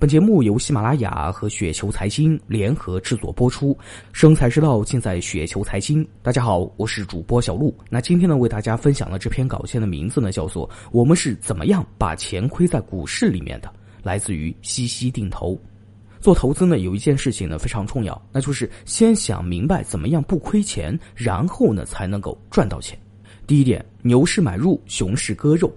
本节目由喜马拉雅和雪球财经联合制作播出，生财之道尽在雪球财经。大家好，我是主播小璐。那今天呢，为大家分享的这篇稿件的名字呢，叫做《我们是怎么样把钱亏在股市里面的》，来自于西西定投。做投资呢，有一件事情呢非常重要，那就是先想明白怎么样不亏钱，然后呢才能够赚到钱。第一点，牛市买入，熊市割肉。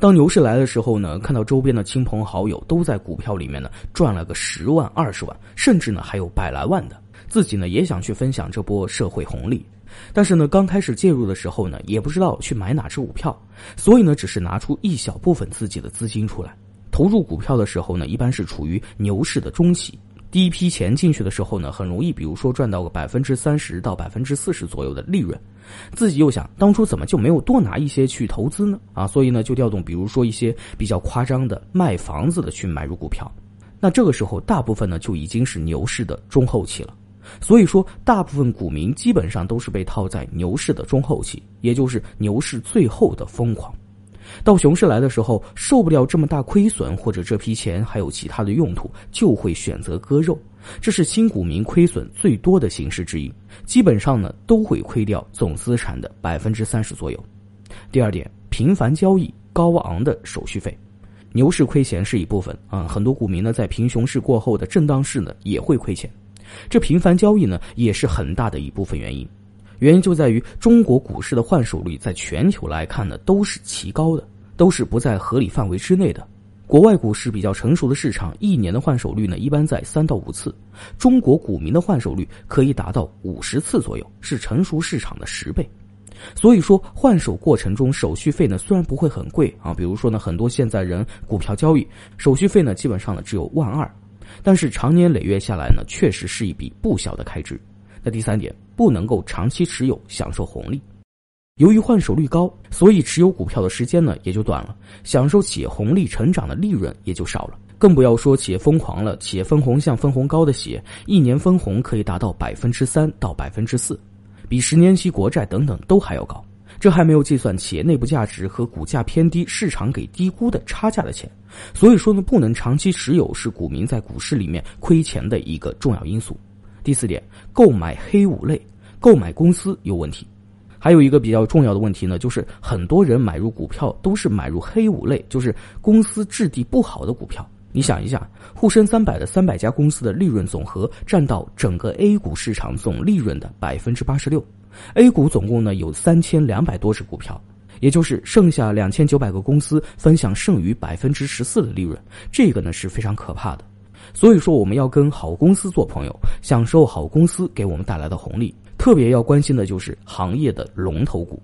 当牛市来的时候呢，看到周边的亲朋好友都在股票里面呢赚了个十万二十万，甚至呢还有百来万的，自己呢也想去分享这波社会红利，但是呢刚开始介入的时候呢也不知道去买哪只股票，所以呢只是拿出一小部分自己的资金出来投入股票的时候呢，一般是处于牛市的中期。第一批钱进去的时候呢，很容易，比如说赚到个百分之三十到百分之四十左右的利润，自己又想当初怎么就没有多拿一些去投资呢？啊，所以呢就调动，比如说一些比较夸张的卖房子的去买入股票，那这个时候大部分呢就已经是牛市的中后期了，所以说大部分股民基本上都是被套在牛市的中后期，也就是牛市最后的疯狂。到熊市来的时候，受不了这么大亏损，或者这批钱还有其他的用途，就会选择割肉。这是新股民亏损最多的形式之一，基本上呢都会亏掉总资产的百分之三十左右。第二点，频繁交易高昂的手续费，牛市亏钱是一部分啊，很多股民呢在平熊市过后的震荡市呢也会亏钱，这频繁交易呢也是很大的一部分原因。原因就在于中国股市的换手率在全球来看呢都是奇高的，都是不在合理范围之内的。国外股市比较成熟的市场，一年的换手率呢一般在三到五次，中国股民的换手率可以达到五十次左右，是成熟市场的十倍。所以说换手过程中手续费呢虽然不会很贵啊，比如说呢很多现在人股票交易手续费呢基本上呢只有万二，但是长年累月下来呢确实是一笔不小的开支。第三点，不能够长期持有享受红利。由于换手率高，所以持有股票的时间呢也就短了，享受企业红利成长的利润也就少了。更不要说企业疯狂了，企业分红像分红高的企业，一年分红可以达到百分之三到百分之四，比十年期国债等等都还要高。这还没有计算企业内部价值和股价偏低、市场给低估的差价的钱。所以说呢，不能长期持有是股民在股市里面亏钱的一个重要因素。第四点，购买黑五类，购买公司有问题。还有一个比较重要的问题呢，就是很多人买入股票都是买入黑五类，就是公司质地不好的股票。你想一下，沪深三百的三百家公司的利润总和占到整个 A 股市场总利润的百分之八十六，A 股总共呢有三千两百多只股票，也就是剩下两千九百个公司分享剩余百分之十四的利润，这个呢是非常可怕的。所以说，我们要跟好公司做朋友，享受好公司给我们带来的红利。特别要关心的就是行业的龙头股。